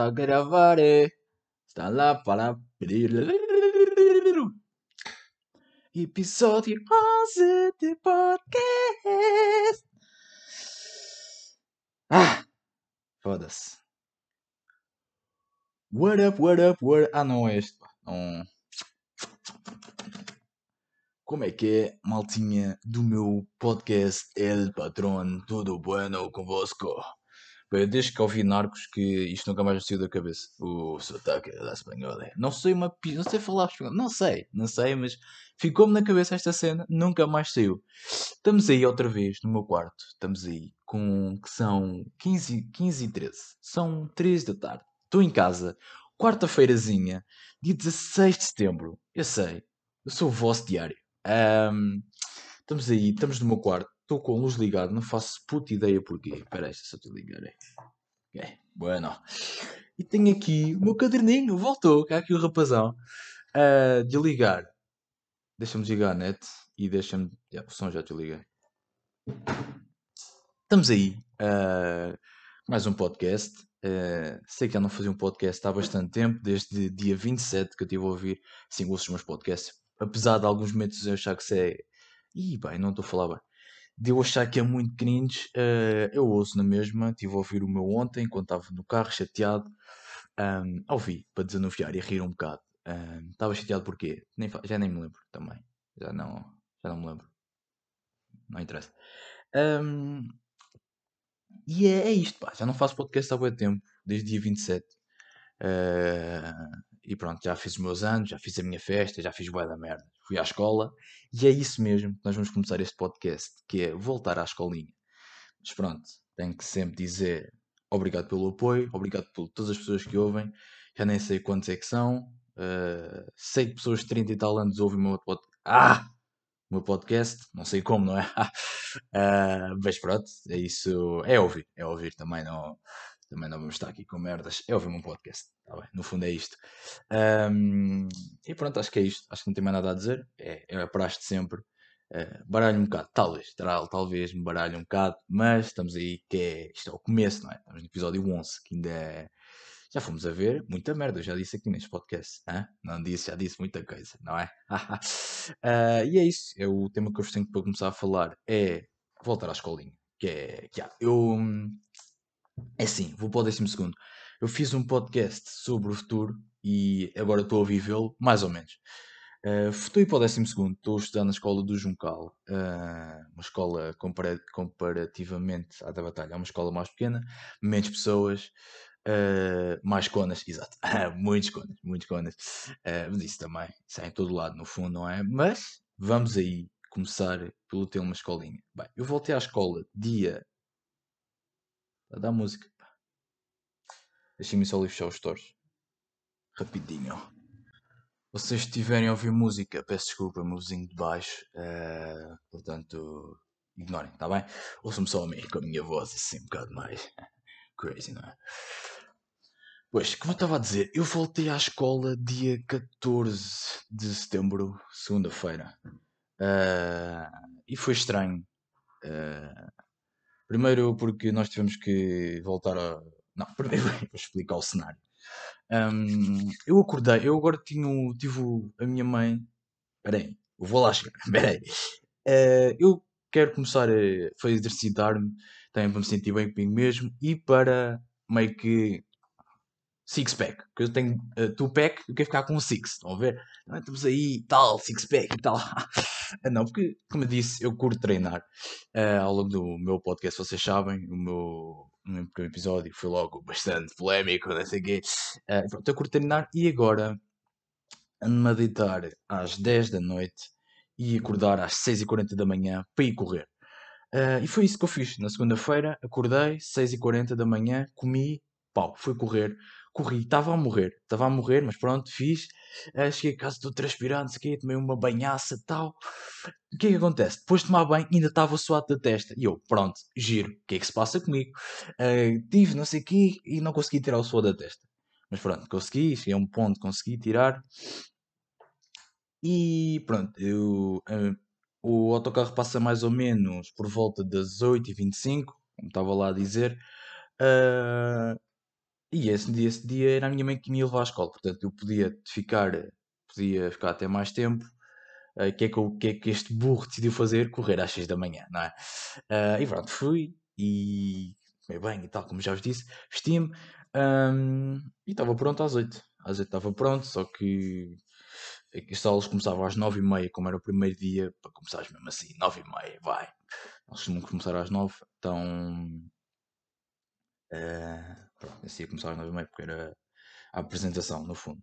a gravar, é. está lá para. Episódio 11 de podcast. Ah! Foda-se. What up, what up, what up? Ah, não é este. Não. Como é que é, maltinha do meu podcast El Patrón? Tudo bueno convosco? Desde que ouvi Narcos que isto nunca mais me saiu da cabeça. O sotaque da espanhola. Não sei uma não sei falar espanhol. Não sei, não sei, mas ficou-me na cabeça esta cena, nunca mais saiu. Estamos aí outra vez no meu quarto. Estamos aí com que são 15, 15 e 13. São 3 da tarde. Estou em casa, quarta-feirazinha, dia 16 de setembro. Eu sei, eu sou o vosso diário. Um, estamos aí, estamos no meu quarto. Estou com a luz ligada, não faço puta ideia porquê. Espera aí, se eu te ligar. Ok, bueno. E tenho aqui o meu caderninho, voltou, cá aqui o rapazão. Uh, de ligar. Deixa-me ligar a net e deixa-me. Yeah, o som já te liguei. Estamos aí. Uh, mais um podcast. Uh, sei que já não fazia um podcast há bastante tempo, desde dia 27 que eu estive a ouvir 5 os meus podcasts. Apesar de alguns momentos eu achar que isso é. Ih, bem, não estou a falar bem de eu achar que é muito cringe, uh, eu ouço na mesma. Estive a ouvir o meu ontem, enquanto estava no carro, chateado. Um, ouvi, para desanuviar e rir um bocado. Um, estava chateado porque nem, já nem me lembro também. Já não, já não me lembro. Não interessa. Um, e é, é, isto, pá. Já não faço podcast há muito tempo, desde dia 27. Uh, e pronto, já fiz os meus anos, já fiz a minha festa, já fiz boa da merda. Fui à escola e é isso mesmo que nós vamos começar este podcast, que é voltar à escolinha. Mas pronto, tenho que sempre dizer obrigado pelo apoio, obrigado por todas as pessoas que ouvem. Já nem sei quantos é que são. Uh, sei que pessoas de 30 e tal anos ouvem o meu podcast. Ah! O meu podcast, não sei como, não é? uh, mas pronto, é isso. É ouvir, é ouvir também. Não, também não vamos estar aqui com merdas. É ouvir um podcast. Tá bem? No fundo é isto. Um, e pronto, acho que é isto. Acho que não tem mais nada a dizer. É, é a praxe de sempre. Uh, baralho um bocado, talvez, tal, talvez me baralhe um bocado, mas estamos aí, que é, isto é o começo, não é? Estamos no episódio 11, que ainda é, já fomos a ver muita merda, eu já disse aqui neste podcast, hein? não disse, já disse muita coisa, não é? uh, e é isso, é o tema que eu tenho para começar a falar, é voltar à escolinha, que é, que há, eu, hum, é assim, vou para o décimo segundo. Eu fiz um podcast sobre o futuro e agora estou a vivê-lo, mais ou menos. Uh, estou a ir para o décimo segundo, estou a estudar na escola do Juncal, uh, uma escola compara comparativamente à da Batalha, é uma escola mais pequena, menos pessoas, uh, mais conas, exato, muitos conas, muitos conas, uh, isso também, sai em todo lado no fundo, não é? Mas vamos aí começar pelo ter uma escolinha. Bem, eu voltei à escola dia a dar música. Deixem-me só lixar os stores. Rapidinho. Vocês estiverem a ouvir música, peço desculpa, meu vizinho de baixo. Uh, portanto, ignorem, está bem? Ouçam-me só a mim, com a minha voz assim um bocado mais crazy, não é? Pois, como eu estava a dizer, eu voltei à escola dia 14 de setembro, segunda-feira. Uh, e foi estranho. Uh, Primeiro porque nós tivemos que voltar a. Não, primeiro vou explicar o cenário. Um, eu acordei, eu agora tinha, tive a minha mãe. Peraí, eu vou lá chegar. Peraí. Uh, eu quero começar a, a exercitar-me também para me sentir bem comigo mesmo e para meio que six pack. Que eu tenho uh, two pack, eu quero ficar com um six. Estão a ver? Então, estamos aí, tal, six pack e tal. Não, porque, como eu disse, eu curto treinar. Uh, ao longo do meu podcast, vocês sabem, o meu, no meu primeiro episódio foi logo bastante polémico, não sei o quê. Uh, pronto, eu curto treinar e agora ando-me a deitar às 10 da noite e acordar às 6h40 da manhã para ir correr. Uh, e foi isso que eu fiz. Na segunda-feira, acordei, 6h40 da manhã, comi, pau, fui correr corri, estava a morrer, estava a morrer, mas pronto, fiz. Uh, cheguei a casa, estou transpirando, sequer, tomei uma banhaça tal. O que é que acontece? Depois de tomar banho, ainda estava suado da testa. E eu, pronto, giro, o que é que se passa comigo? Uh, tive não sei o quê e não consegui tirar o suor da testa. Mas pronto, consegui, cheguei a um ponto, consegui tirar. E pronto, eu, uh, o autocarro passa mais ou menos por volta das 8h25, como estava lá a dizer. Uh, E esse dia, esse dia era a minha mãe que me ia levar à escola, portanto eu podia ficar, podia ficar até mais tempo. O uh, que, é que, que é que este burro decidiu fazer? Correr às 6 da manhã, não é? Uh, e pronto, fui e tomei bem e tal, como já vos disse, vesti-me um, e estava pronto às 8. Às 8 estava pronto, só que as aulas começavam às 9 e meia, como era o primeiro dia, para começares mesmo assim, 9 e meia, vai. Nós costumamos começar às 9, então. Uh, pronto, esse ia começar às 9 e porque era a apresentação, no fundo.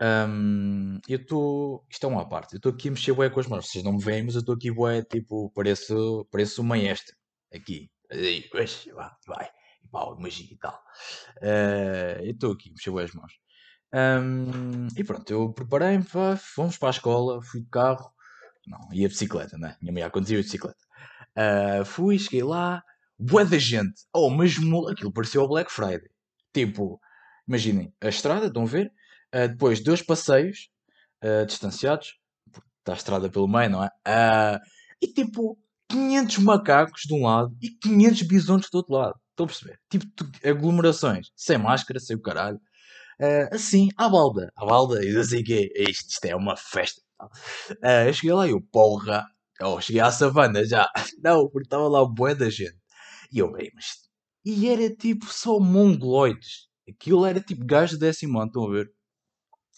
Um, eu estou. Isto é uma parte. Eu estou aqui a mexer bué com as mãos. Vocês não me veem, mas eu estou aqui bué, tipo, pareço, pareço um maestro. Aqui. Aí, vai, vai. E pau, magia e tal. Uh, eu estou aqui a mexer bué as mãos. Um, e pronto, eu preparei-me, fomos para a escola, fui de carro. Não, ia de bicicleta, né? Minha mulher conduzia de bicicleta. Uh, fui, cheguei lá, bué da gente. Oh, mas aquilo pareceu o Black Friday. Tipo, imaginem, a estrada, estão a ver? Uh, depois, dois passeios uh, distanciados. Está a estrada pelo meio, não é? e tipo, 500 macacos de um lado e 500 bisontes do outro lado. Estão a perceber? Tipo, aglomerações. Sem máscara, sem o caralho. Uh, assim, à balda. À balda, e assim que isto, isto é uma festa. Uh, eu cheguei lá e eu, porra, oh, cheguei à savana já. Não, porque estava lá bué da gente. E eu, bem, mas. E era tipo só mongoloides. Aquilo era tipo gajo décimo ano, estão a ver?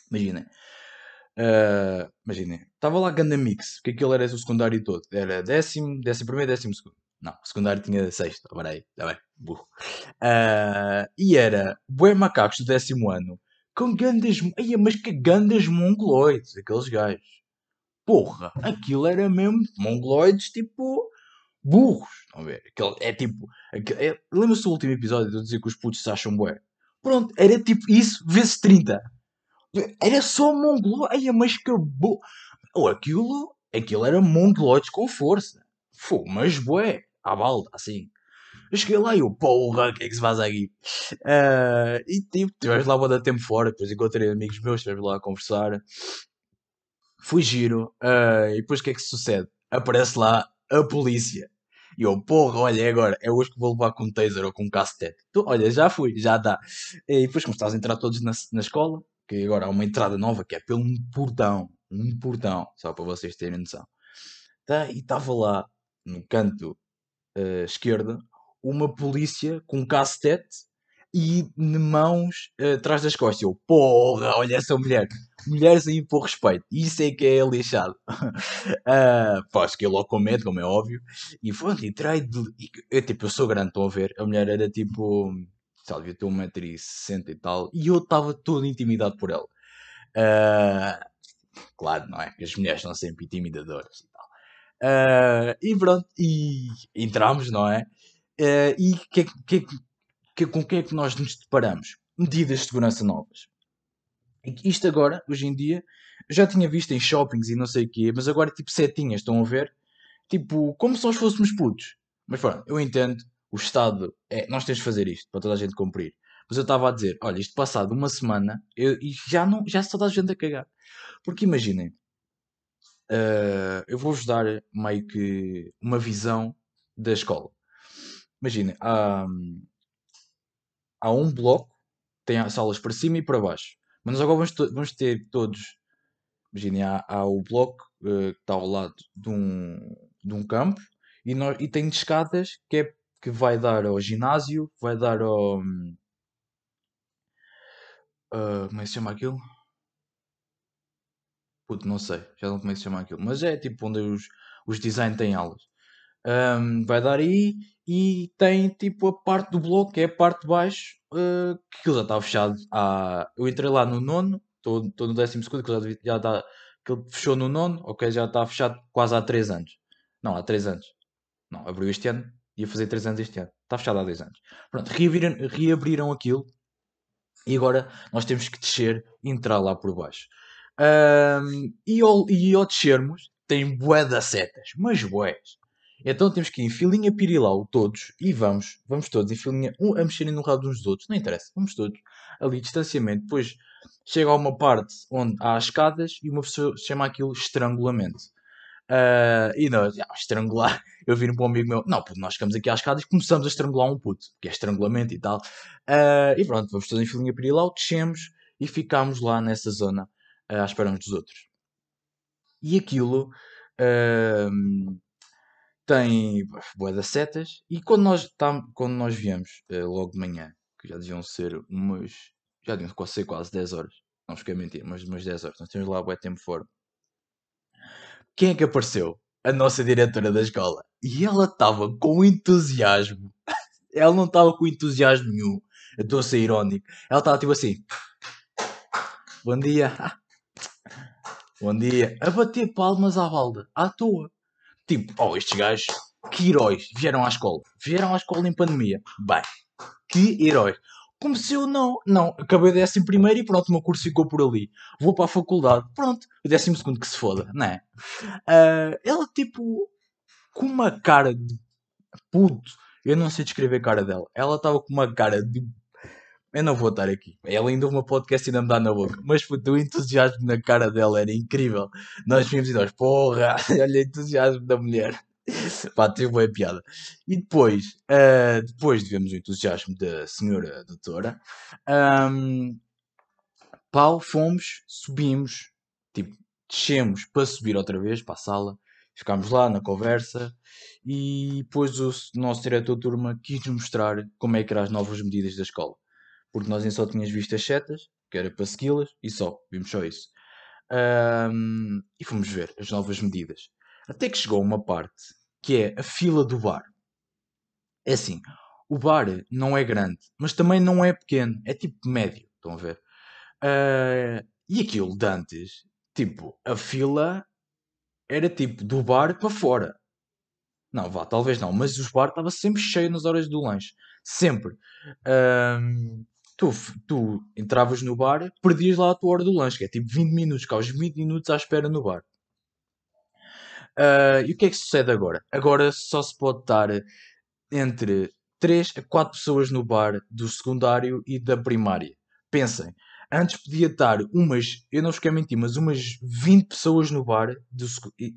Imaginem. Uh, imaginem. Estava lá Ganda Mix, porque aquilo era o secundário todo. Era décimo, décimo primeiro, décimo segundo. Não, o secundário tinha sexto. Agora aí, está bem, burro. Uh, e era bué macacos do décimo ano com gandas. Ai, mas que gandas mongoloides, aqueles gajos. Porra, aquilo era mesmo mongoloides tipo burros. Estão a ver? Aquele, é tipo. É, Lembra-se do último episódio de eu dizer que os putos se acham bué? Pronto, era tipo isso vezes 30. Era só mongoloides. Ai, mas que burro. Ou aquilo. Aquilo era mongoloides com força. Fô, mas bué à balda, assim. Eu cheguei lá e eu, porra, o que é que se faz aqui? Uh, e tipo, estivemos lá um tempo fora, depois encontrei amigos meus, estivemos lá a conversar. Fui giro, uh, e depois o que é que sucede? Aparece lá a polícia. E eu, porra, olha, é agora, é hoje que vou levar com um taser ou com um cacetete. Então, olha, já fui, já dá. E depois começaram a entrar todos na, na escola, que agora há uma entrada nova que é pelo um portão. Um portão, só para vocês terem noção. Tá, e estava lá, no canto uh, esquerda uma polícia com um cacetete e de mãos uh, atrás das costas. Eu, porra, olha essa mulher. Mulheres a impor respeito. Isso é que é lixado. uh, pá, fiquei logo com medo, como é óbvio. E foi, entrei de... Eu, tipo, eu sou grande, estão a ver? A mulher era tipo... Sabe, devia ter 1,60m e tal. E eu estava todo intimidado por ela. Uh, claro, não é? As mulheres são sempre intimidadoras. Uh, e pronto, e entramos, não é? Uh, e que, que, que, com que é que nós nos deparamos? Medidas de segurança novas. Isto agora, hoje em dia, eu já tinha visto em shoppings e não sei o quê, mas agora tipo setinhas, estão a ver? Tipo, como se nós fôssemos putos. Mas pronto, eu entendo, o Estado, é, nós temos de fazer isto para toda a gente cumprir. Mas eu estava a dizer, olha, isto passado uma semana, eu, e já não, já está toda a gente a cagar. Porque imaginem, Uh, eu vou-vos dar meio que uma visão da escola. Imaginem, há, há um bloco, tem as salas para cima e para baixo. Mas nós agora vamos, vamos ter todos. Imaginem, há, há o bloco uh, que está ao lado de um, de um campo e, nós, e tem escadas que, é, que vai dar ao ginásio, vai dar ao. Uh, como é que se chama aquilo? Puto, não sei, já não como é que se chama aquilo. Mas é tipo onde os, os design têm aulas. Um, vai dar aí e tem tipo a parte do bloco, que é a parte de baixo, uh, que aquilo já está fechado. Há... Eu entrei lá no nono, estou no décimo segundo, que já, já está. Ele fechou no nono, ok, já está fechado quase há 3 anos. Não, há 3 anos. Não, abriu este ano, ia fazer 3 anos este ano. Está fechado há 10 anos. Pronto, reabriram, reabriram aquilo e agora nós temos que descer e entrar lá por baixo. Um, e, ao, e ao descermos, tem bué de setas, mas bués. Então temos que ir em filinha pirilau todos e vamos, vamos todos em filinha um, a mexerem no lado uns dos outros, não interessa, vamos todos ali, distanciamento. Depois chega a uma parte onde há escadas e uma pessoa chama aquilo estrangulamento. Uh, e nós, já, estrangular. Eu vi para um amigo meu, não, nós ficamos aqui às escadas e começamos a estrangular um puto, que é estrangulamento e tal. Uh, e pronto, vamos todos em filinha lá, descemos e ficámos lá nessa zona uh, à espera uns dos outros. E aquilo uh, tem boa das setas. E quando nós, tam, quando nós viemos uh, logo de manhã, que já deviam ser umas. Já deviam ser quase 10 horas. Não fiquei a mentir, mas umas 10 horas. Nós temos lá boa tempo fora. Quem é que apareceu? A nossa diretora da escola. E ela estava com entusiasmo. ela não estava com entusiasmo nenhum. Eu estou a ser irónico. Ela estava tipo assim. Bom dia. Bom dia. A bater palmas à balda. À toa. Tipo, oh, estes gajos, que heróis. Vieram à escola. Vieram à escola em pandemia. Bem, que heróis. Como se eu não. Não, acabei décimo primeiro e pronto, o meu curso ficou por ali. Vou para a faculdade. Pronto, o décimo segundo que se foda, não é? Uh, ela, tipo, com uma cara de puto. Eu não sei descrever a cara dela. Ela estava com uma cara de. Eu não vou estar aqui. Ela ainda uma podcast ainda me dá na boca. Mas puto, o entusiasmo na cara dela era incrível. Nós vimos e nós, porra, olha o entusiasmo da mulher. Pá, teve boa piada. E depois, uh, depois de vermos o entusiasmo da senhora doutora, um, pau, fomos, subimos, tipo, descemos para subir outra vez para a sala, ficámos lá na conversa e depois o nosso diretor de turma quis mostrar como é que eram as novas medidas da escola. Porque nós nem só tínhamos visto as setas, que era para segui-las, e só, vimos só isso. Um, e fomos ver as novas medidas. Até que chegou uma parte que é a fila do bar. É assim, o bar não é grande, mas também não é pequeno, é tipo médio, estão a ver? Uh, e aquilo de antes, tipo, a fila era tipo do bar para fora. Não, vá, talvez não, mas o bar estava sempre cheio nas horas do lanche. Sempre. Uh, tu, tu entravas no bar, perdias lá a tua hora do lanche, que é tipo 20 minutos, os 20 minutos à espera no bar. Uh, e o que é que sucede agora? Agora só se pode estar entre 3 a 4 pessoas no bar do secundário e da primária. Pensem, antes podia estar umas, eu não fiquei a mentir, mas umas 20 pessoas no bar. Do,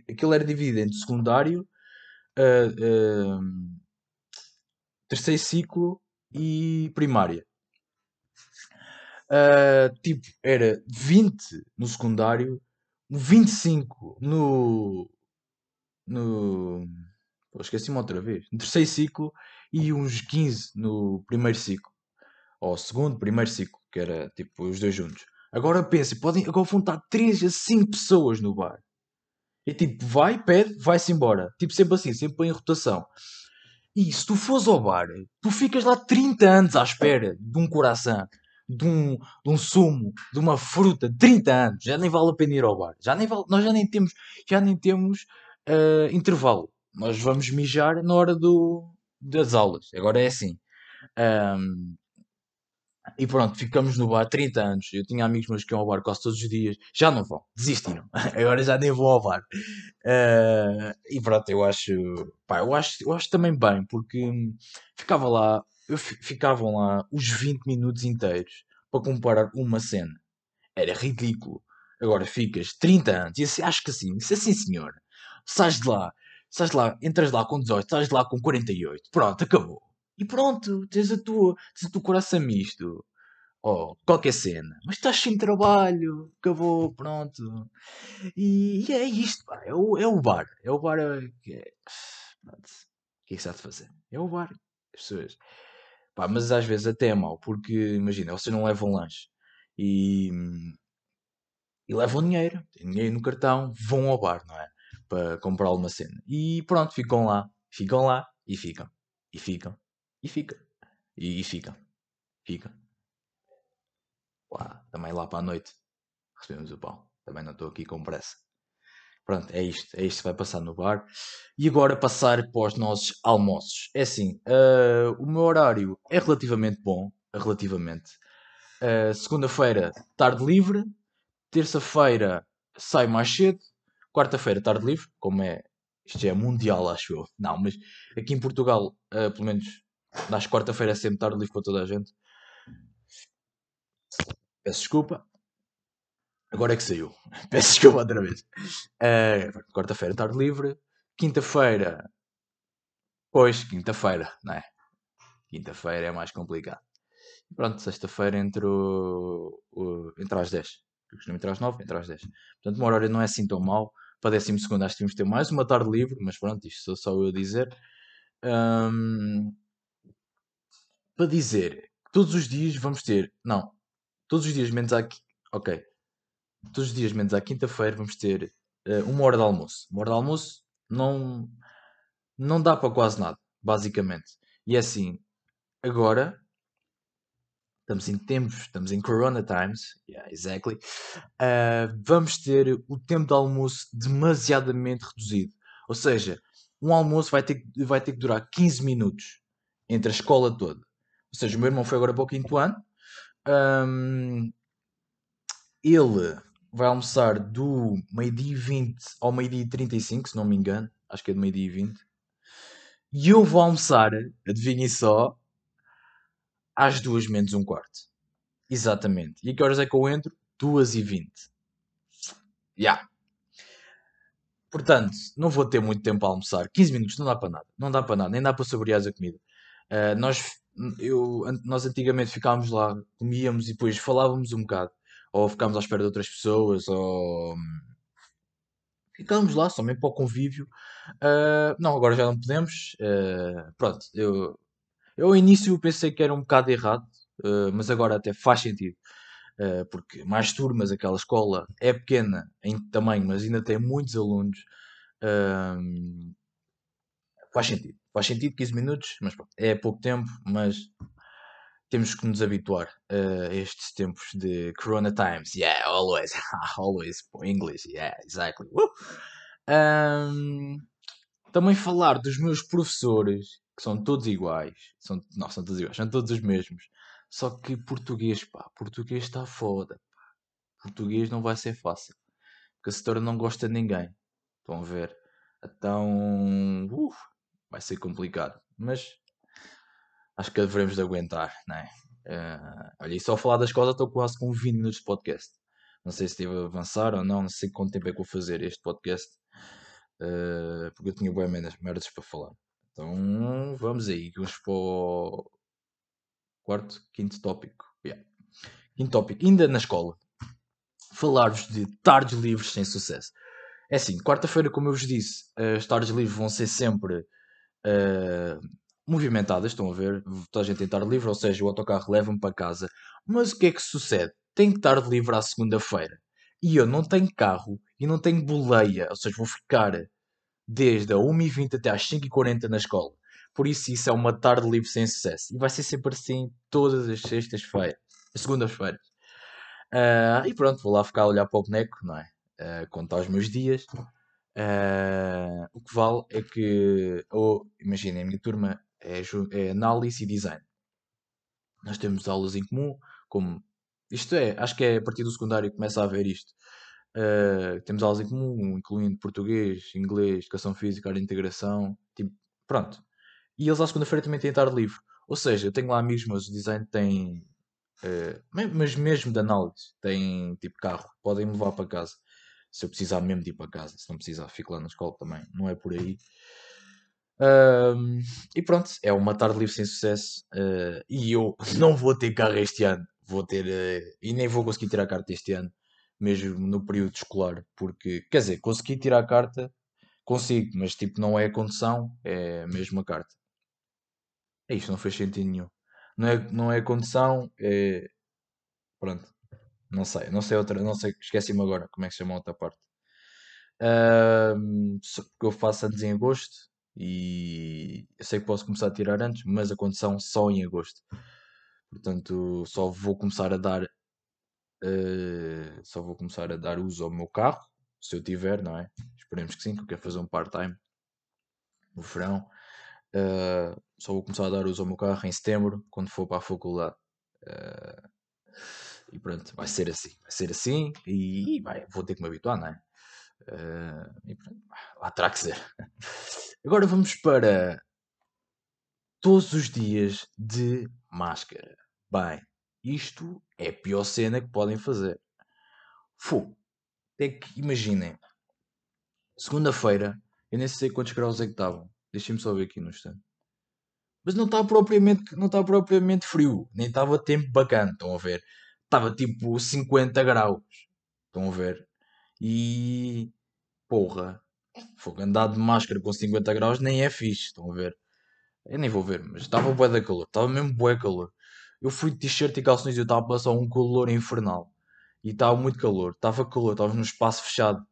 aquilo era dividido entre secundário, uh, uh, terceiro ciclo e primária. Uh, tipo, era 20 no secundário, 25 no, no. Esqueci-me outra vez. No terceiro ciclo e uns 15 no primeiro ciclo. Ou segundo, primeiro ciclo, que era tipo os dois juntos. Agora pensem, podem agora vão estar 3 a 5 pessoas no bar. E tipo, vai, pede, vai-se embora. Tipo, sempre assim, sempre em rotação. E se tu fores ao bar, tu ficas lá 30 anos à espera de um coração, de um, de um sumo, de uma fruta, 30 anos. Já nem vale a pena ir ao bar. Já nem vale, nós já nem temos, já nem temos uh, intervalo. Nós vamos mijar na hora do, das aulas. Agora é assim. Um, e pronto, ficamos no bar 30 anos. Eu tinha amigos meus que iam ao bar quase todos os dias. Já não vão, desistiram. Agora já nem vão ao bar. Uh, e pronto, eu acho, pá, eu acho. Eu acho também bem, porque ficava lá, eu ficavam lá os 20 minutos inteiros para comparar uma cena. Era ridículo. Agora ficas 30 anos e assim, acho que assim, é assim senhor sais de lá, sais de lá, entras lá com 18, sais de lá com 48, pronto, acabou. E pronto, tens a tua, tens o teu coração misto. Oh, qualquer cena. Mas estás sem trabalho, acabou, pronto. E, e é isto, pá. É o, é o bar. É o bar que é. O que é que se há de fazer? É o bar. As pessoas. Pá, mas às vezes até é mau, porque imagina, vocês não levam lanche e, e levam dinheiro, dinheiro no cartão, vão ao bar, não é? para comprar alguma cena. E pronto, ficam lá, ficam lá e ficam, e ficam, e ficam, e, e ficam, ficam. Lá, também lá para a noite recebemos o pão. Também não estou aqui com pressa. Pronto, é isto. É isto que vai passar no bar. E agora passar para os nossos almoços. É assim, uh, o meu horário é relativamente bom. Relativamente. Uh, Segunda-feira, tarde livre. Terça-feira, saio mais cedo. Quarta-feira, tarde livre, como é. Isto é mundial, acho eu. Não, mas aqui em Portugal, uh, pelo menos, nas quarta-feira é sempre tarde livre para toda a gente. Peço desculpa. Agora é que saiu. Peço desculpa outra vez. Uh, Quarta-feira, tarde livre. Quinta-feira. Pois, quinta-feira, não é? Quinta-feira é mais complicado. Pronto, sexta-feira entro, uh, entre às 10. Eu costumo entrar às 9, entre às 10. Portanto, uma hora não é assim tão mal. Para 12 segundo acho que temos de ter mais uma tarde livre, mas pronto, isto sou só eu a dizer. Um, para dizer, todos os dias vamos ter. Não, todos os dias menos à. Ok. Todos os dias menos à quinta-feira vamos ter uh, uma hora de almoço. Uma hora de almoço não, não dá para quase nada, basicamente. E é assim, agora estamos em tempos, estamos em Corona Times, yeah, exactly. Uh, vamos ter o tempo de almoço demasiadamente reduzido. Ou seja, um almoço vai ter, vai ter que durar 15 minutos entre a escola toda. Ou seja, o meu irmão foi agora para o quinto ano. Um, ele vai almoçar do meio-dia 20 ao meio-dia 35, se não me engano. Acho que é do meio-dia 20. E eu vou almoçar, adivinhem só, às duas menos um quarto. Exatamente. E a que horas é que eu entro? Duas e vinte. Já. Yeah. Portanto, não vou ter muito tempo a almoçar. 15 minutos não dá para nada. Não dá para nada. Nem dá para saborear a comida. Uh, nós, eu, nós antigamente ficávamos lá, comíamos e depois falávamos um bocado. Ou ficávamos à espera de outras pessoas. Ou ficávamos lá só mesmo para o convívio. Uh, não, agora já não podemos. Uh, pronto, eu, eu ao início pensei que era um bocado errado, uh, mas agora até faz sentido. Porque mais turmas, aquela escola é pequena em tamanho, mas ainda tem muitos alunos. Faz sentido. Faz sentido 15 minutos, mas pronto, é pouco tempo, mas temos que nos habituar a estes tempos de Corona Times. Yeah, always. always. English. Yeah, exactly. Um, também falar dos meus professores que são todos iguais. São, não, são todos iguais, são todos os mesmos. Só que português, pá, português está foda. Pá. Português não vai ser fácil. Porque a setora não gosta de ninguém. Estão a ver? Então, uf, vai ser complicado. Mas acho que devemos de aguentar, não é? Uh, olha, e só falar da escola estou quase com 20 minutos de podcast. Não sei se a avançar ou não, não sei quanto tempo é que vou fazer este podcast. Uh, porque eu tinha boas merdas para falar. Então vamos aí, vamos para o quarto, quinto tópico. Yeah. Quinto tópico, ainda na escola. Falar-vos de tardes livres sem sucesso. É assim, quarta-feira, como eu vos disse, as tardes livres vão ser sempre uh, movimentadas, estão a ver? Toda a gente tem tarde livre, ou seja, o autocarro leva-me para casa. Mas o que é que sucede? Tenho tarde livre à segunda-feira. E eu não tenho carro e não tenho boleia, ou seja, vou ficar desde a 1h20 até às 5h40 na escola. Por isso, isso é uma tarde livre sem sucesso. E vai ser sempre assim todas as sextas-feiras, as segundas-feiras. Uh, e pronto, vou lá ficar a olhar para o boneco, não é? Uh, contar os meus dias. Uh, o que vale é que, ou imaginem, a minha turma é, é, análise e design. Nós temos aulas em comum, como isto é, acho que é a partir do secundário que começa a haver isto. Uh, temos aulas em comum, incluindo português, inglês, educação física, área de integração, tipo, pronto. E eles à segunda-feira também têm tarde livre. Ou seja, eu tenho lá amigos meus de design têm, uh, mas mesmo de análise, têm tipo carro, podem me levar para casa. Se eu precisar mesmo de ir para casa, se não precisar, fico lá na escola também, não é por aí. Uh, e pronto, é uma tarde livre sem sucesso. Uh, e eu não vou ter carro este ano, vou ter, e nem vou conseguir tirar a carta este ano mesmo no período escolar, porque, quer dizer, consegui tirar a carta, consigo, mas tipo, não é a condição, é a mesma carta. É isto, não fez sentido nenhum. Não é, não é a condição, é. Pronto. Não sei, não sei outra, não sei, esqueci-me agora como é que se chama a outra parte. Um, porque eu faço antes em agosto e eu sei que posso começar a tirar antes, mas a condição só em agosto. Portanto, só vou começar a dar Uh, só vou começar a dar uso ao meu carro, se eu tiver, não é? Esperemos que sim, que eu quero fazer um part-time no verão. Uh, só vou começar a dar uso ao meu carro em setembro, quando for para a faculdade. Uh, e pronto, vai ser assim. Vai ser assim e, vai, vou ter que me habituar, não é? E pronto, lá terá que ser. Agora vamos para todos os dias de máscara. Bem, isto é a pior cena que podem fazer. Fogo. É que, imaginem, segunda-feira, eu nem sei quantos graus é que estavam. Deixem-me só ver aqui no instante. Mas não estava propriamente, não propriamente frio, nem estava tempo bacana, estão a ver? Estava tipo 50 graus, estão a ver? E porra, fogo, andar de máscara com 50 graus nem é fixe, estão a ver? Eu nem vou ver, mas estava bué da calor, estava mesmo bué calor. Eu fui de t-shirt e calções e eu estava a passar um calor infernal. E estava muito calor, estava calor, estávamos num espaço fechado.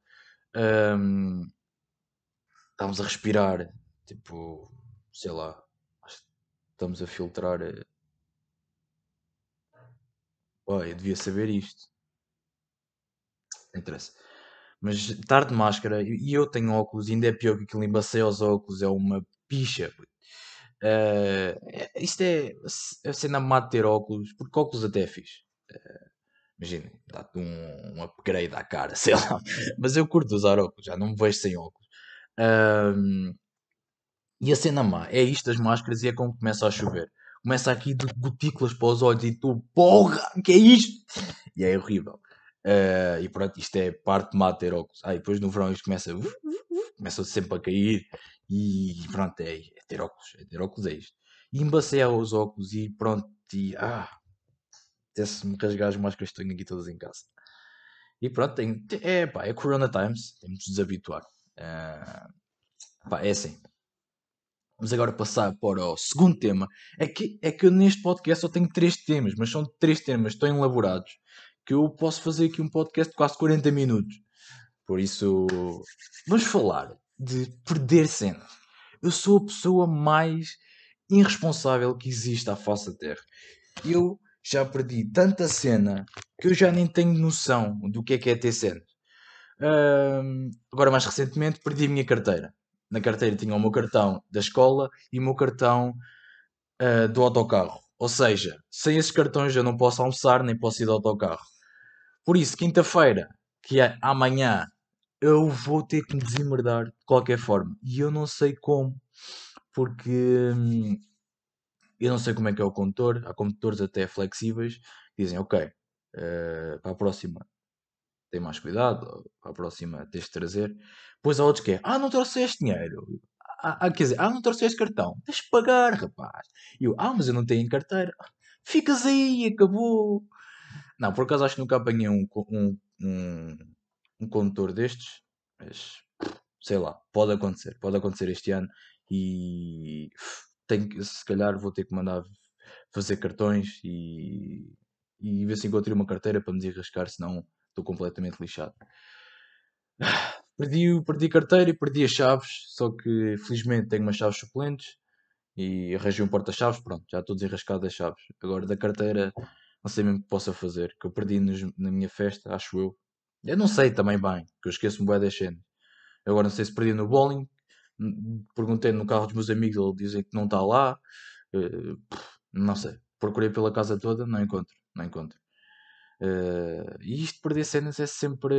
Ahm, estávamos a respirar, tipo, sei lá, estamos a filtrar. Pá, eu devia saber isto. Não interessa. Mas estar de máscara, e eu tenho óculos, ainda é pior que aquilo embacei aos óculos, é uma picha. é- isto é a cena má de ter óculos, porque óculos até é fixe. Imagina, dá-te um, um upgrade à cara, sei lá. Mas eu curto usar óculos, já não me vejo sem óculos. E a cena má é isto das máscaras e é como começa a chover. Começa aqui de gotículas para os olhos e tu, porra, que é isto? E é horrível. Ah, e pronto, isto é parte de ter óculos. Ah, e depois no verão isto começa, começa sempre a cair e pronto, é, é ter óculos. É ter óculos é isto. E embacear os óculos e pronto, e ah, apetece-me rasgar as máscaras tenho aqui todas em casa. E pronto, tem, é pá, é Corona Times, temos de desabituar. Ah, pá, é assim. Vamos agora passar para o segundo tema. É que, é que neste podcast só tenho três temas, mas são três temas tão elaborados que eu posso fazer aqui um podcast de quase 40 minutos. Por isso, vamos falar de perder cena. Eu sou a pessoa mais irresponsável que existe à face da Terra. Eu já perdi tanta cena que eu já nem tenho noção do que é que é ter cena. Agora, mais recentemente, perdi a minha carteira. Na carteira tinha o meu cartão da escola e o meu cartão ah, do autocarro. Ou seja, sem esses cartões eu não posso almoçar nem posso ir de autocarro. Por isso, quinta-feira, que é amanhã, eu vou ter que me desemerdar de qualquer forma. E eu não sei como, porque hum, eu não sei como é que é o condutor. Há condutores até flexíveis que dizem: Ok, eh, para a próxima tem mais cuidado, para a próxima tens de trazer. Depois há outros que é: Ah, não trouxeste dinheiro. Ah, ah, quer dizer, ah, não trouxeste cartão. Tens de pagar, rapaz. E eu: Ah, mas eu não tenho carteira. Ficas aí, acabou. Não, por acaso acho que nunca apanhei um, um, um, um condutor destes, mas sei lá, pode acontecer, pode acontecer este ano e tenho se calhar vou ter que mandar fazer cartões e, e ver se encontro uma carteira para me desenrascar, senão estou completamente lixado. Perdi, perdi a carteira e perdi as chaves, só que felizmente tenho umas chaves suplentes e arranjei um porta-chaves, pronto, já estou desenrascado das chaves. Agora da carteira não sei mesmo o que possa fazer, que eu perdi nos- na minha festa, acho eu. Eu não sei também bem, que eu esqueço-me bem das cenas. Agora não sei se perdi no bowling, n- perguntei no carro dos meus amigos, eles dizem que não está lá. pff, não sei. Procurei pela casa toda, não encontro, não encontro. Eh, e isto de perder cenas é sempre.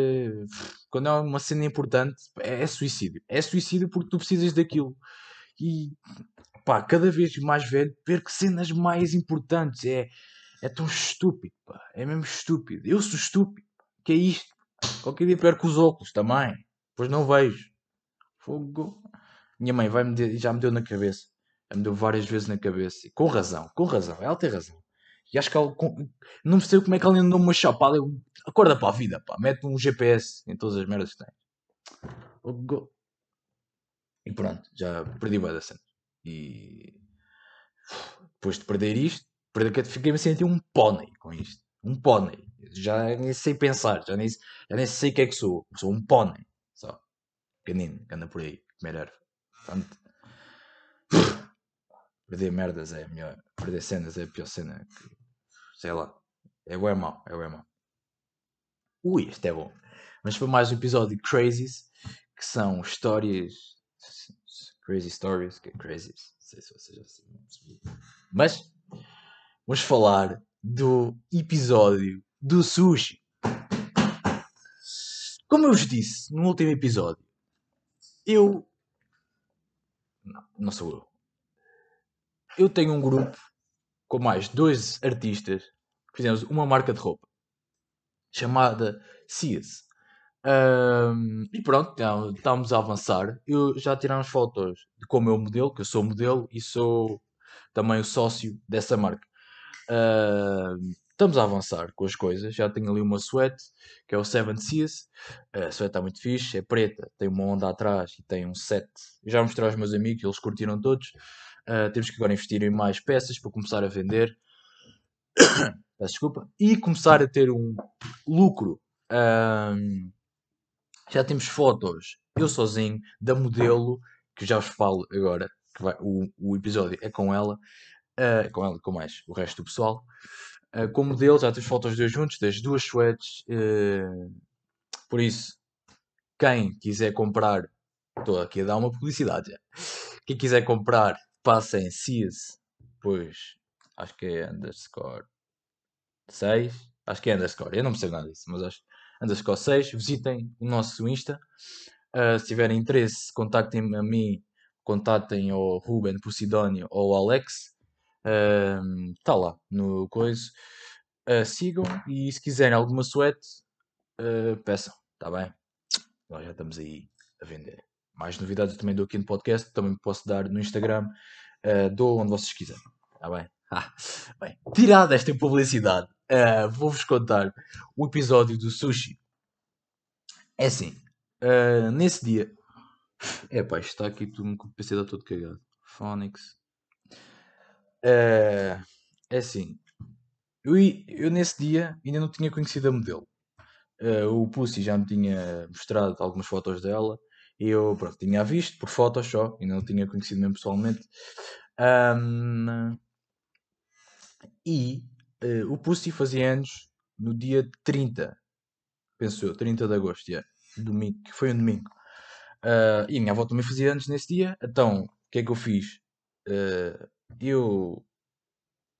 Quando é uma cena importante, é, é suicídio. É suicídio porque tu precisas daquilo. E pá, cada vez mais velho, perco cenas mais importantes. É, é tão estúpido, pá. É mesmo estúpido. Eu sou estúpido. Que é isto? Qualquer dia perco os óculos também. Pois não vejo. Fogo. Minha mãe vai -me de- já me deu na cabeça. Já me deu várias vezes na cabeça. E com razão, com razão. Ela tem razão. E acho que ela. Não sei como é que ela ainda deu uma chapada. Eu... Acorda para a vida, pá. Mete um GPS em todas as merdas que tem. Fogo. E pronto, já perdi o da cena. E depois de perder isto, perder, fiquei-me a sentir um pônei com isto. Um pônei. Já nem sei pensar, já nem, já nem sei o que é que sou. Sou um pônei. Só. Pequenino, que anda por aí, comer erva. Portanto, perder merdas é a melhor. Perder cenas é a pior cena. Que, sei lá. É o é mau, é o é mau. Ui, este é bom. Mas foi mais um episódio de Crazies, que são histórias. Crazy Stories, que é Crazies. Não sei se vocês já sabem. Mas vamos falar do episódio do sushi. Como eu vos disse no último episódio, eu. Não, não sou eu. Eu tenho um grupo com mais dois artistas que fizemos uma marca de roupa chamada Sears. Um, e pronto, estamos a avançar. Eu já tiramos fotos de como é o modelo, que eu sou modelo e sou também o sócio dessa marca. Uh, estamos a avançar com as coisas. Já tenho ali uma sweat, que é o Seven Seas. A sweat está muito fixe, é preta, tem uma onda atrás e tem um set. Já mostrei aos meus amigos, eles curtiram todos. Uh, temos que agora investir em mais peças para começar a vender. Desculpa. E começar a ter um lucro. Um, já temos fotos, eu sozinho, da modelo, que já vos falo agora, que vai, o, o episódio é com ela, uh, com ela com mais o resto do pessoal. Uh, com modelo, já temos fotos dois juntos, das duas sweats. Uh, por isso, quem quiser comprar, estou aqui a dar uma publicidade já. Quem quiser comprar, passa em CIS, pois acho que é underscore 6. Acho que é underscore, eu não percebo nada disso, mas acho underscore 6. Visitem o nosso Insta. Uh, se tiverem interesse, contactem-me a mim, contactem o Ruben Posidónio ou o Alex. Está lá no coisa. Uh, sigam e se quiserem alguma suete, peçam, está bem? Nós já estamos aí a vender. Mais novidades eu também dou aqui no podcast, também posso dar no Instagram, dou onde vocês quiserem, está bem? Ah, bem, tirada esta publicidade, uh, vou-vos contar o episódio do sushi. É assim, uh, nesse dia. É pá, está aqui tudo, o PC está todo cagado. Phonics. Uh, é assim, eu, eu nesse dia ainda não tinha conhecido a modelo. Uh, o Pussy já me tinha mostrado algumas fotos dela. E eu pronto, tinha visto por fotos só, ainda não tinha conhecido mesmo pessoalmente. Um, e uh, o Pussy fazia anos no dia 30, penso eu, 30 de agosto, yeah, domingo, foi um domingo. Uh, e a minha avó também fazia anos nesse dia, então o que é que eu fiz? Uh, eu,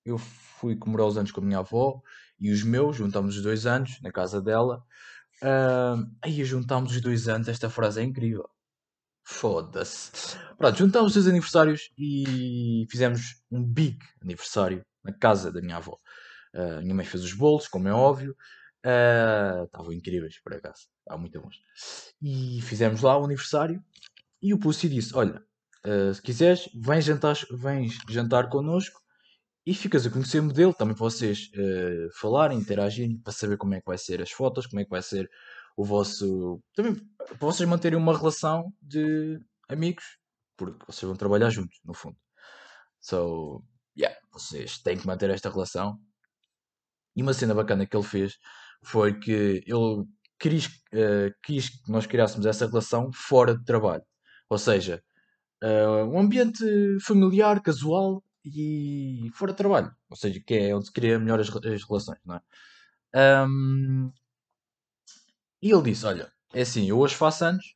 eu fui comemorar os anos com a minha avó e os meus, juntámos os dois anos na casa dela. Uh, aí juntámos os dois anos, esta frase é incrível. Foda-se. Pronto, juntámos os aniversários e fizemos um big aniversário na casa da minha avó. Uh, minha mãe fez os bolos, como é óbvio. Uh, estavam incríveis, por acaso. Estavam muito bons. E fizemos lá o aniversário. E o Pussy disse: Olha, uh, se quiseres, vem jantar, vens jantar connosco e ficas a conhecer o modelo. Também para vocês uh, falarem, interagirem, para saber como é que vai ser as fotos, como é que vai ser o vosso. Também para vocês manterem uma relação de amigos, porque vocês vão trabalhar juntos, no fundo. So, yeah, vocês têm que manter esta relação. E uma cena bacana que ele fez foi que ele quis, uh, quis que nós criássemos essa relação fora de trabalho. Ou seja, uh, um ambiente familiar, casual e fora de trabalho. Ou seja, que é onde se cria melhor as, as relações, não é? Um, e ele disse: Olha, é assim, eu hoje faço anos.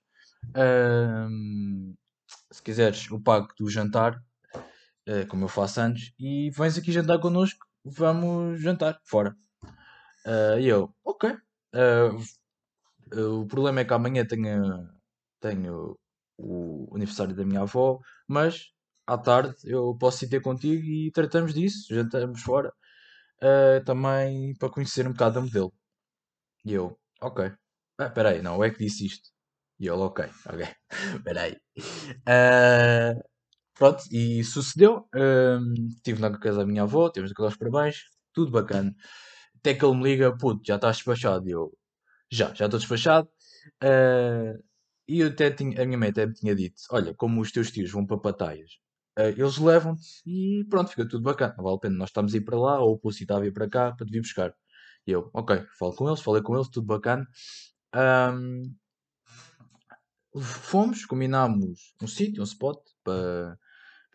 Um, se quiseres, eu pago do jantar uh, como eu faço antes, e vens aqui jantar connosco, vamos jantar fora. Uh, e eu, ok. Uh, o problema é que amanhã tenho, tenho o aniversário da minha avó, mas à tarde eu posso ir ter contigo e tratamos disso, jantamos fora. Uh, também para conhecer um bocado a modelo. E eu, ok. Ah, peraí, não, é que disse isto. E ele, ok, ok. peraí. Uh, Pronto, e sucedeu. Um, estive na casa da minha avó, tivemos aqueles parabéns, tudo bacana. Até que ele me liga, puto, já estás despachado. E eu, já, já estou despachado. Uh, e eu até tinha, a minha mãe até me tinha dito: olha, como os teus tios vão para Pataias, uh, eles levam-te e pronto, fica tudo bacana. Vale a pena, nós estamos a ir para lá, ou o Pussy estava a ir para cá para te vir buscar. E eu, ok, falo com eles, falei com eles, tudo bacana. Um, fomos, combinámos um sítio, um spot para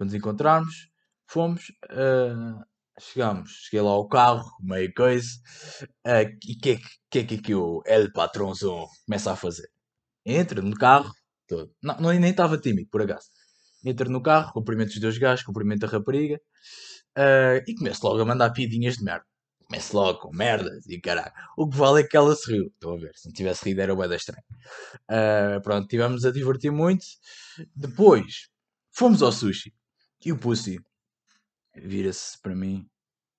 para nos encontrarmos. Fomos, uh, chegámos, cheguei lá ao carro, meio coisa, uh, e o que, que é que, que o El Patronzão começa a fazer? Entra no carro, todo. Não, não, nem estava tímido, por acaso. Entra no carro, cumprimento os dois gajos, cumprimento a rapariga, uh, e começo logo a mandar piadinhas de merda. Começo logo com merdas e caralho. O que vale é que ela se riu. Estão a ver, se não tivesse rido era o da estranho. Uh, pronto, tivemos a divertir muito. Depois, fomos ao sushi. E o Pussy vira-se para mim.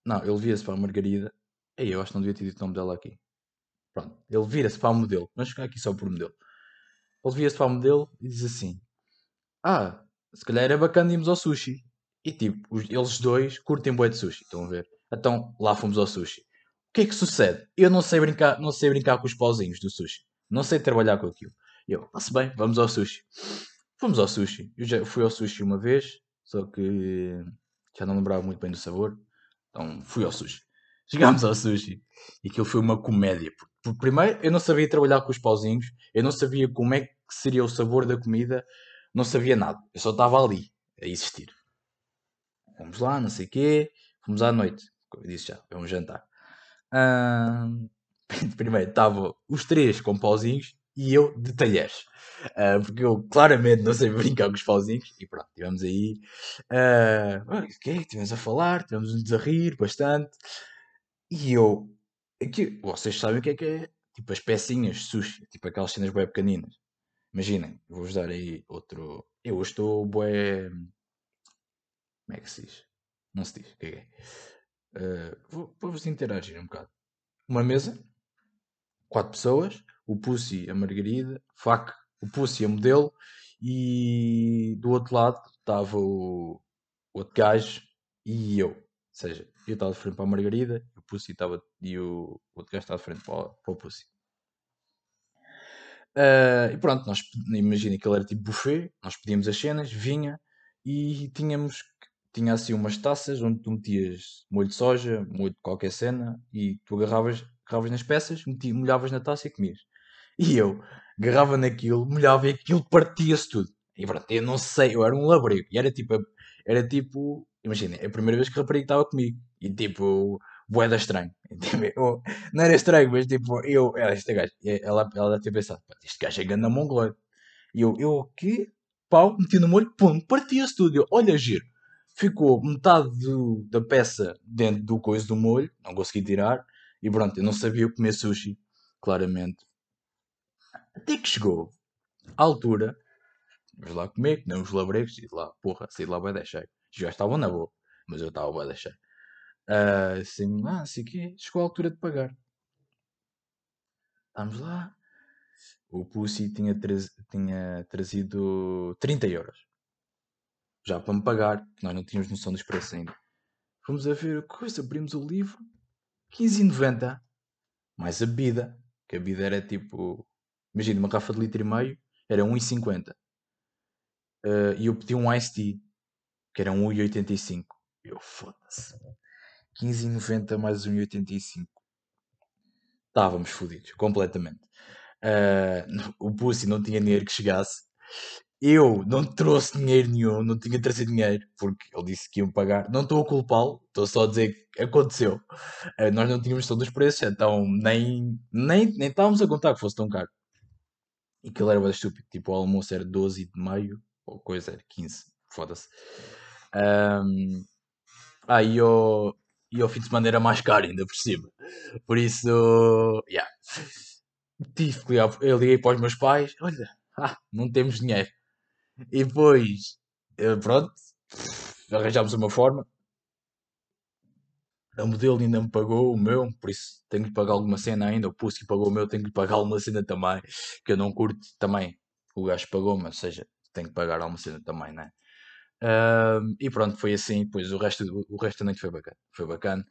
Não, ele vira-se para a Margarida. Ei, eu acho que não devia ter dito o nome dela aqui. Pronto, ele vira-se para o modelo. Vamos ficar aqui só por modelo. Ele vira-se para o modelo e diz assim: Ah, se calhar era bacana irmos ao sushi. E tipo, os- eles dois curtem bué de sushi, estão a ver? Então lá fomos ao sushi. O que é que sucede? Eu não sei brincar, não sei brincar com os pauzinhos do sushi. Não sei trabalhar com aquilo. Eu, está-se bem, vamos ao sushi. Fomos ao sushi. Eu já fui ao sushi uma vez, só que já não lembrava muito bem do sabor. Então fui ao sushi. Chegámos ao sushi e aquilo foi uma comédia. Primeiro eu não sabia trabalhar com os pauzinhos, eu não sabia como é que seria o sabor da comida, não sabia nada. Eu só estava ali a existir. Fomos lá, não sei o quê, fomos à noite. Como eu disse já, um jantar. Primeiro estavam os três com pauzinhos e eu de talheres. Ah, porque eu claramente não sei brincar com os pauzinhos. E pronto, estivemos aí. ah, ah, o que é estivemos a falar? Estivemos a rir bastante. E eu. Aqui, vocês sabem o que é que é? Tipo as pecinhas de sushi, tipo aquelas cenas bem pequeninas. Imaginem, vou-vos dar aí outro. Eu hoje estou bué. Como é que se diz? Não se diz, o que é que é? Ah, vou- Vou-vos interagir um bocado. Uma mesa, quatro pessoas, o Pussy, a Margarida, Fac, o Pussy, a modelo, e do outro lado estava o outro gajo e eu. Ou seja, eu estava de frente para a Margarida, o Pussy estava e o outro gajo estava de frente para o, para o Pussy. Ah, e pronto, nós imagina que ele era tipo buffet, nós pedíamos as cenas, vinha e tínhamos tinha assim umas taças onde tu metias molho de soja, molho de qualquer cena e tu agarravas, agarravas nas peças, meti, molhavas na taça e comias. E eu agarrava naquilo, molhava e aquilo partia-se tudo. E pronto, eu não sei, eu era um labrego. E era tipo, era tipo, imagina, é a primeira vez que a rapariga estava comigo. E tipo, boeda estranho. Eu- não era estranho, mas tipo, eu, este gajo, ela, ela deve ter pensado, "Pá, este gajo é grande mongoloide. E eu, eu aqui, pau, meti no molho, pum, partia-se tudo. Olha, giro. Ficou metade do- da peça dentro do coisa do molho, não consegui tirar. E pronto, eu não sabia comer sushi, claramente. Até que chegou à altura, vamos lá comer, que nem os labregos, e lá, porra, saí de lá vai deixar. Os gajos estavam na boa, mas eu estava vai deixar. Ah, assim, ah, que chegou a altura de pagar. Estamos lá. O Pussy tinha, tinha trazido 30 euros. Já para me pagar, nós não tínhamos noção dos preços ainda. Fomos a ver a coisa, abrimos o livro, 15,90. Mais a bebida, que a bebida era tipo, imagina, uma garrafa de litro e meio, era 1,50. Ah, e eu pedi um iced tea, que era 1,85. Eu, foda-se. 15,90 mais 1,85. Estávamos fodidos, completamente. Ah, o Pussy não tinha dinheiro que chegasse. Eu não trouxe dinheiro nenhum, não tinha trazido dinheiro, porque ele disse que iam pagar. Não estou a culpá-lo, estou só a dizer que aconteceu. Ah, nós não tínhamos noção dos preços, então nem, nem, nem estávamos a contar que fosse tão caro. E aquilo era bem estúpido. Tipo, o almoço era 12 de meio, ou coisa, era 15. Foda-se. Ahm, ah, e ao, e ao fim de semana era mais caro ainda por cima. Por isso, yeah. Tive que ligar, eu liguei para os meus pais, olha, ah, não temos dinheiro. E depois, eh, pronto, arranjámos uma forma. A modelo ainda me pagou o meu, por isso tenho que pagar alguma cena ainda. O Pussy pagou o meu, tenho que pagar alguma cena também. Que eu não curto também. O gajo pagou, mas seja, tenho que pagar alguma cena também, né? Ahm, e pronto, foi assim. Depois o resto, o resto da noite foi bacana. Foi bacana.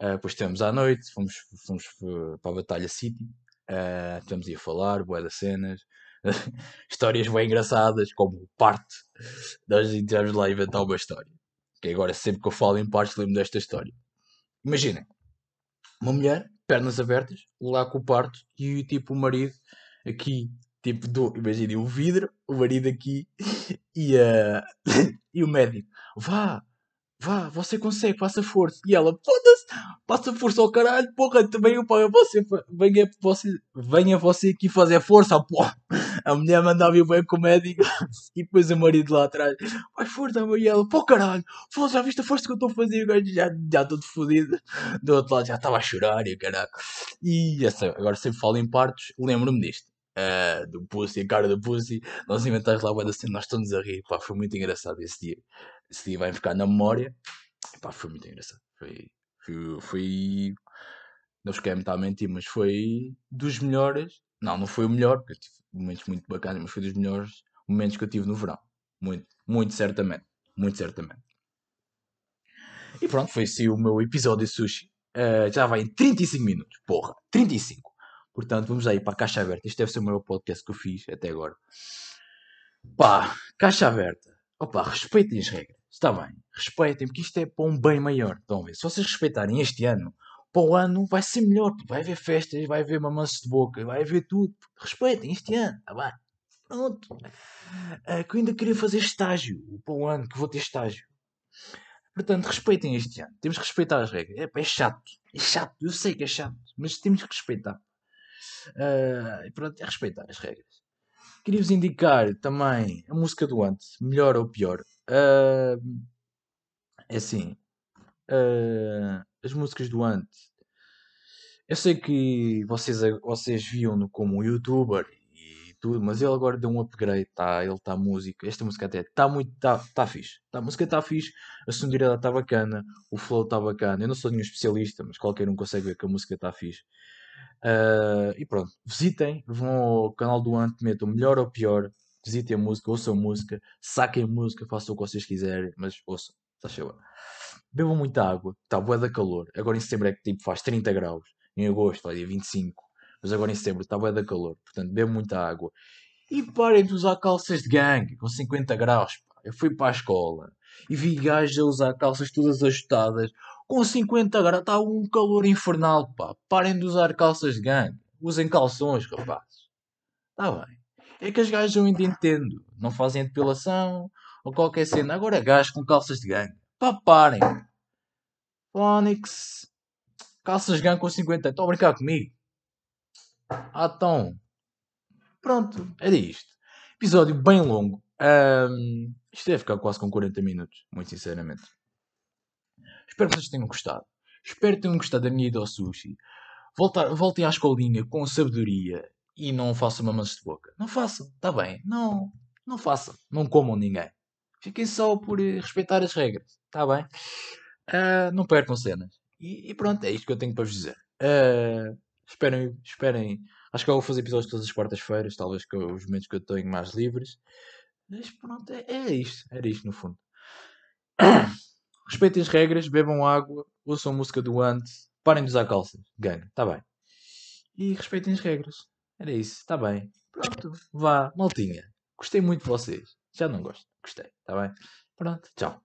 Ah, depois estivemos à noite, fomos, fomos eh, para a Batalha City. Uh, estamos a falar, boé das cenas. Histórias bem engraçadas, como parte. Nós entramos lá a inventar uma história. Que agora, sempre que eu falo em partes, lembro desta história. Imaginem, uma mulher, pernas abertas, lá com o parto, e tipo o marido aqui, tipo, do, imaginem o vidro, o marido aqui, e, a e o médico, vá, vá, você consegue, faça força. E ela, foda-se, passa força ao caralho, porra, também eu pago você, venha você, venha você aqui fazer força. A mulher mandava ir bem com o médico, e depois o marido lá atrás, vai força, e ela, pô caralho, foda já viste a força que eu estou a fazer, já, já todo fodido. Do outro lado já estava a chorar, e o caralho. E essa, agora sempre falo em partos, lembro-me disto. Ah, do Pussy, a cara do Pussy, nós inventamos lá o assim, nós estamos a rir, pá, foi muito engraçado esse dia. Esse dia vai ficar na memória, pá, foi muito engraçado. Foi, foi, foi não quero mentir, mentir, mas foi dos melhores. Não, não foi o melhor, porque eu tive momentos muito bacanas, mas foi dos melhores momentos que eu tive no verão. Muito, muito certamente. Muito certamente. E pronto, foi assim o meu episódio de sushi. Uh, já vai em 35 minutos. Porra, 35. Portanto, vamos aí para a caixa aberta. Este deve ser o meu podcast que eu fiz até agora. Pá, caixa aberta. Opa, respeitem as regras. Está bem, respeitem, porque isto é para um bem maior. Estão a ver? Se vocês respeitarem este ano, para o ano vai ser melhor. Vai haver festas, vai haver mamanços de boca, vai haver tudo. Respeitem este ano, está bem? Pronto. Uh, que eu ainda queria fazer estágio para o ano, que vou ter estágio. Portanto, respeitem este ano. Temos que respeitar as regras. É, é chato. É chato. Eu sei que é chato. Mas temos que respeitar. Uh, pronto, é respeitar as regras. Queria-vos indicar também a música do antes. Melhor ou pior. Uh, é assim. Uh, as músicas do antes. Eu sei que vocês, vocês viam-no como youtuber tudo, mas ele agora deu um upgrade, tá? Ele está música, esta música até está muito, está tá fixe, tá, a música está fixe, a sonoridade está bacana, o flow está bacana. Eu não sou nenhum especialista, mas qualquer um consegue ver que a música está fixe. Uh, e pronto, visitem, vão ao canal do Ant, metam melhor ou pior, visitem a música, ouçam a música, saquem a música, façam o que vocês quiserem, mas ouçam, está cheio. Bebam muita água, está boa da calor. Agora em setembro é que tipo faz 30 graus, em agosto vai dia 25 mas agora em setembro está bem da calor, portanto bebo muita água. E parem de usar calças de gangue com 50 graus. Pá. Eu fui para a escola e vi gajos a usar calças todas ajustadas com 50 graus. Está um calor infernal, pá. Parem de usar calças de gangue. Usem calções, rapazes. Está bem. É que as gajas eu ainda entendo. Não fazem depilação ou qualquer cena. Agora gajos com calças de gangue. Pá, parem. Phonics. Calças de gangue com 50. Estão a brincar comigo? Ah, então. Pronto, era isto. Episódio bem longo. Um, isto deve ficar quase com 40 minutos, muito sinceramente. Espero que vocês tenham gostado. Espero que tenham gostado da minha ida ao sushi. Voltar, voltem à escolinha com sabedoria e não façam mamas de boca. Não façam, está bem. Não, não façam. Não comam ninguém. Fiquem só por eh, respeitar as regras. Está bem? Uh, não percam cenas. E, e, pronto, é isto que eu tenho para vos dizer. Uh, Esperem, esperem. Acho que eu vou fazer episódios todas as quartas-feiras, talvez com os momentos que eu tenho mais livres. Mas pronto, é, é isto. Era isto no fundo. Respeitem as regras, bebam água, ouçam música do Ant, parem de usar calças. Ganho, está bem. E respeitem as regras. Era isso, está bem. Pronto, vá, maltinha. Gostei muito de vocês. Já não gosto. Gostei, está bem? Pronto, tchau.